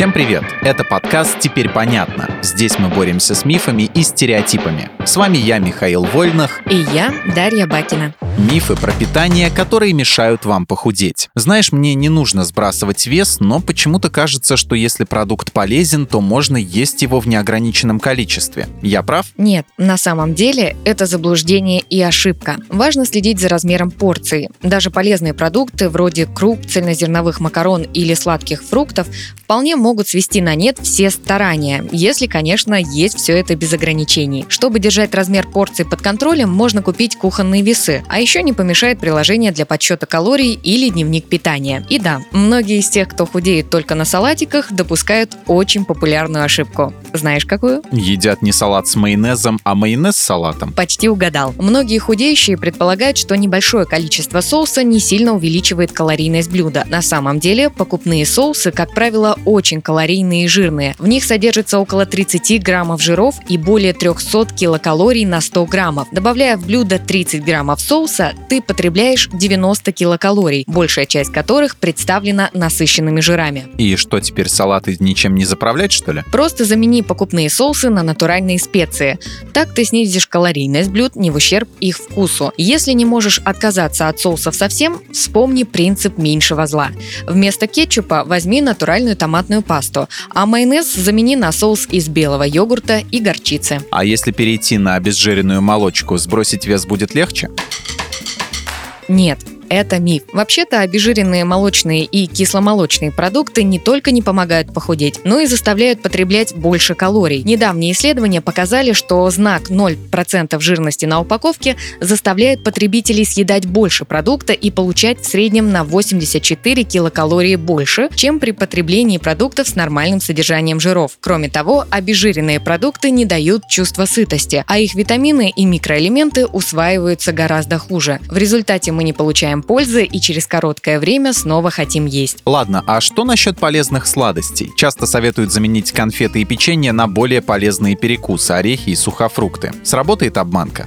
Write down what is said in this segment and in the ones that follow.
Всем привет! Это подкаст «Теперь понятно». Здесь мы боремся с мифами и стереотипами. С вами я, Михаил Вольных. И я, Дарья Бакина. Мифы про питание, которые мешают вам похудеть. Знаешь, мне не нужно сбрасывать вес, но почему-то кажется, что если продукт полезен, то можно есть его в неограниченном количестве. Я прав? Нет, на самом деле это заблуждение и ошибка. Важно следить за размером порции. Даже полезные продукты вроде круп, цельнозерновых макарон или сладких фруктов вполне могут свести на нет все старания, если, конечно, есть все это без ограничений. Чтобы держать размер порции под контролем, можно купить кухонные весы, а еще не помешает приложение для подсчета калорий или дневник питания. И да, многие из тех, кто худеет только на салатиках, допускают очень популярную ошибку. Знаешь какую? Едят не салат с майонезом, а майонез с салатом. Почти угадал. Многие худеющие предполагают, что небольшое количество соуса не сильно увеличивает калорийность блюда. На самом деле, покупные соусы, как правило, очень калорийные и жирные. В них содержится около 30 граммов жиров и более 300 килокалорий на 100 граммов. Добавляя в блюдо 30 граммов соуса, ты потребляешь 90 килокалорий, большая часть которых представлена насыщенными жирами. И что теперь салаты ничем не заправлять, что ли? Просто замени покупные соусы на натуральные специи. Так ты снизишь калорийность блюд не в ущерб их вкусу. Если не можешь отказаться от соусов совсем, вспомни принцип меньшего зла. Вместо кетчупа возьми натуральную томатную пасту, а майонез замени на соус из белого йогурта и горчицы. А если перейти на обезжиренную молочку, сбросить вес будет легче? Нет, это миф. Вообще-то обезжиренные молочные и кисломолочные продукты не только не помогают похудеть, но и заставляют потреблять больше калорий. Недавние исследования показали, что знак 0% жирности на упаковке заставляет потребителей съедать больше продукта и получать в среднем на 84 килокалории больше, чем при потреблении продуктов с нормальным содержанием жиров. Кроме того, обезжиренные продукты не дают чувства сытости, а их витамины и микроэлементы усваиваются гораздо хуже. В результате мы не получаем получаем пользы и через короткое время снова хотим есть. Ладно, а что насчет полезных сладостей? Часто советуют заменить конфеты и печенье на более полезные перекусы, орехи и сухофрукты. Сработает обманка?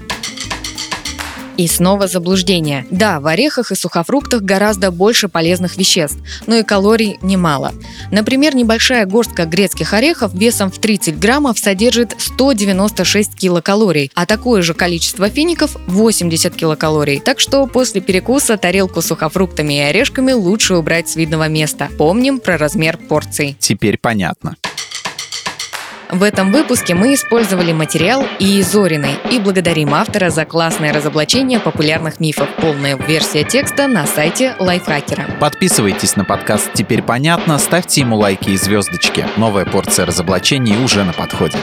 И снова заблуждение. Да, в орехах и сухофруктах гораздо больше полезных веществ, но и калорий немало. Например, небольшая горстка грецких орехов весом в 30 граммов содержит 196 килокалорий, а такое же количество фиников – 80 килокалорий. Так что после перекуса тарелку с сухофруктами и орешками лучше убрать с видного места. Помним про размер порций. Теперь понятно. В этом выпуске мы использовали материал и Зориной и благодарим автора за классное разоблачение популярных мифов. Полная версия текста на сайте Лайфхакера. Подписывайтесь на подкаст «Теперь понятно», ставьте ему лайки и звездочки. Новая порция разоблачений уже на подходе.